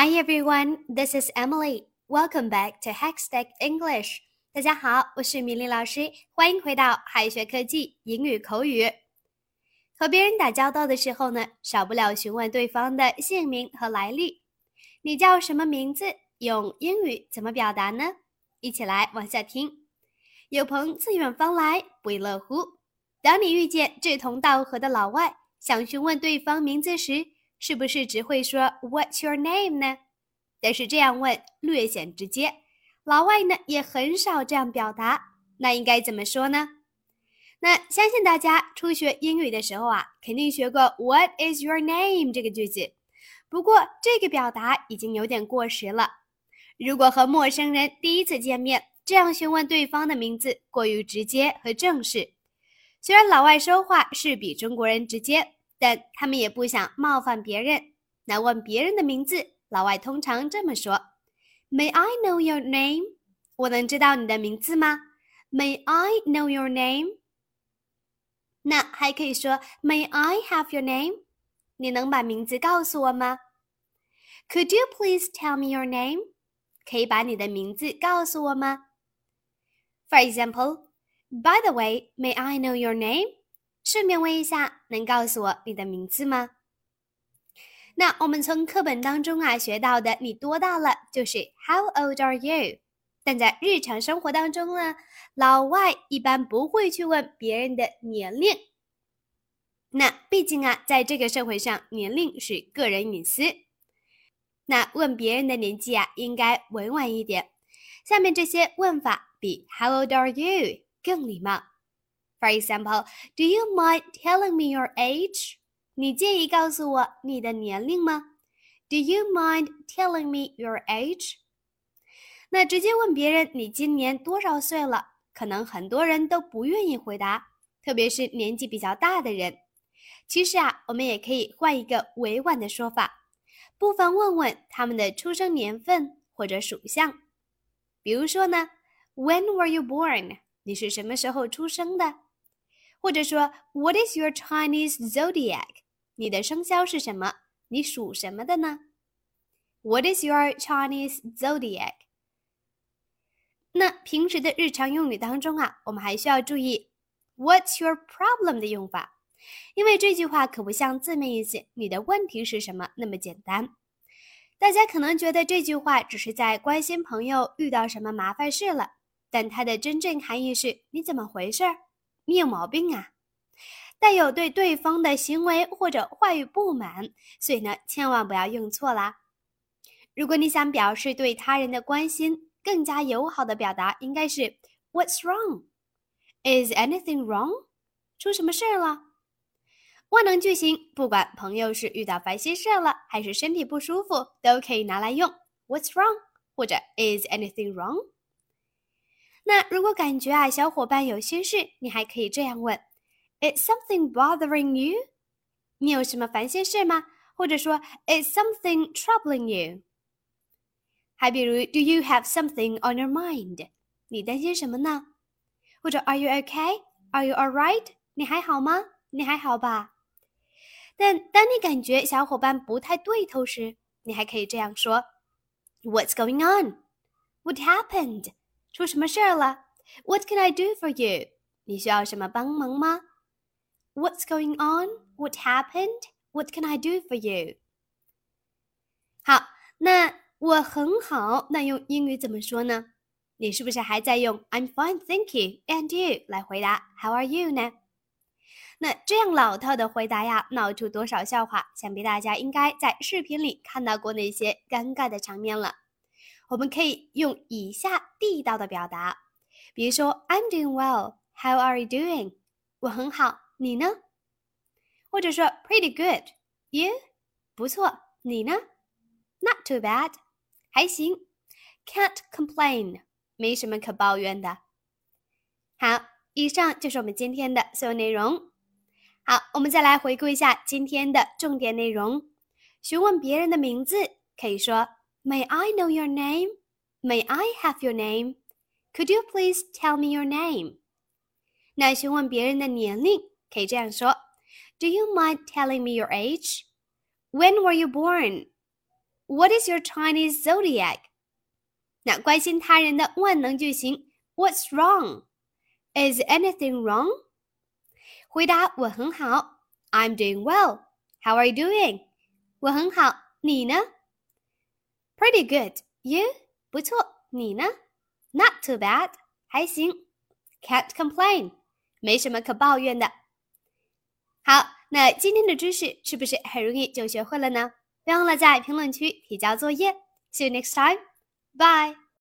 Hi everyone, this is Emily. Welcome back to Hackstack English. 大家好，我是米粒老师，欢迎回到海学科技英语口语。和别人打交道的时候呢，少不了询问对方的姓名和来历。你叫什么名字？用英语怎么表达呢？一起来往下听。有朋自远方来，不亦乐乎。当你遇见志同道合的老外，想询问对方名字时，是不是只会说 "What's your name" 呢？但是这样问略显直接，老外呢也很少这样表达。那应该怎么说呢？那相信大家初学英语的时候啊，肯定学过 "What is your name" 这个句子。不过这个表达已经有点过时了。如果和陌生人第一次见面，这样询问对方的名字过于直接和正式。虽然老外说话是比中国人直接。但他们也不想冒犯别人。那问别人的名字，老外通常这么说：“May I know your name？” 我能知道你的名字吗？“May I know your name？” 那还可以说：“May I have your name？” 你能把名字告诉我吗？“Could you please tell me your name？” 可以把你的名字告诉我吗？For example, by the way, may I know your name? 顺便问一下，能告诉我你的名字吗？那我们从课本当中啊学到的，你多大了？就是 How old are you？但在日常生活当中呢，老外一般不会去问别人的年龄。那毕竟啊，在这个社会上，年龄是个人隐私。那问别人的年纪啊，应该委婉一点。下面这些问法比 How old are you 更礼貌。For example, do you mind telling me your age? 你介意告诉我你的年龄吗？Do you mind telling me your age? 那直接问别人你今年多少岁了，可能很多人都不愿意回答，特别是年纪比较大的人。其实啊，我们也可以换一个委婉的说法，不妨问问他们的出生年份或者属相。比如说呢，When were you born？你是什么时候出生的？或者说，What is your Chinese zodiac？你的生肖是什么？你属什么的呢？What is your Chinese zodiac？那平时的日常用语当中啊，我们还需要注意 What's your problem 的用法，因为这句话可不像字面意思“你的问题是什么”那么简单。大家可能觉得这句话只是在关心朋友遇到什么麻烦事了，但它的真正含义是你怎么回事儿？你有毛病啊！带有对对方的行为或者话语不满，所以呢，千万不要用错啦。如果你想表示对他人的关心，更加友好的表达应该是 "What's wrong? Is anything wrong? 出什么事儿了？万能句型，不管朋友是遇到烦心事了，还是身体不舒服，都可以拿来用 "What's wrong?" 或者 "Is anything wrong?" 那如果感觉啊，小伙伴有心事，你还可以这样问：Is something bothering you？你有什么烦心事吗？或者说，Is something troubling you？还比如，Do you have something on your mind？你担心什么呢？或者，Are you okay？Are you alright？你还好吗？你还好吧？但当你感觉小伙伴不太对头时，你还可以这样说：What's going on？What happened？出什么事儿了？What can I do for you？你需要什么帮忙吗？What's going on？What happened？What can I do for you？好，那我很好，那用英语怎么说呢？你是不是还在用 I'm fine, thank you, and you 来回答 How are you 呢？那这样老套的回答呀，闹出多少笑话？想必大家应该在视频里看到过那些尴尬的场面了。我们可以用以下地道的表达，比如说 "I'm doing well, how are you doing?" 我很好，你呢？或者说 "Pretty good, you?" 不错，你呢？Not too bad，还行。Can't complain，没什么可抱怨的。好，以上就是我们今天的所有内容。好，我们再来回顾一下今天的重点内容。询问别人的名字，可以说。May I know your name? May I have your name? Could you please tell me your name? 那询问别人的年龄，可以这样说：Do you mind telling me your age? When were you born? What is your Chinese zodiac？那关心他人的万能句型，What's wrong？Is anything wrong？回答我很好，I'm doing well。How are you doing？我很好，你呢 ？Pretty good。You？不错，你呢？Not too bad。还行。Can't complain。没什么可抱怨的。好，那今天的知识是不是很容易就学会了呢？别忘了在评论区提交作业。See you next time. Bye.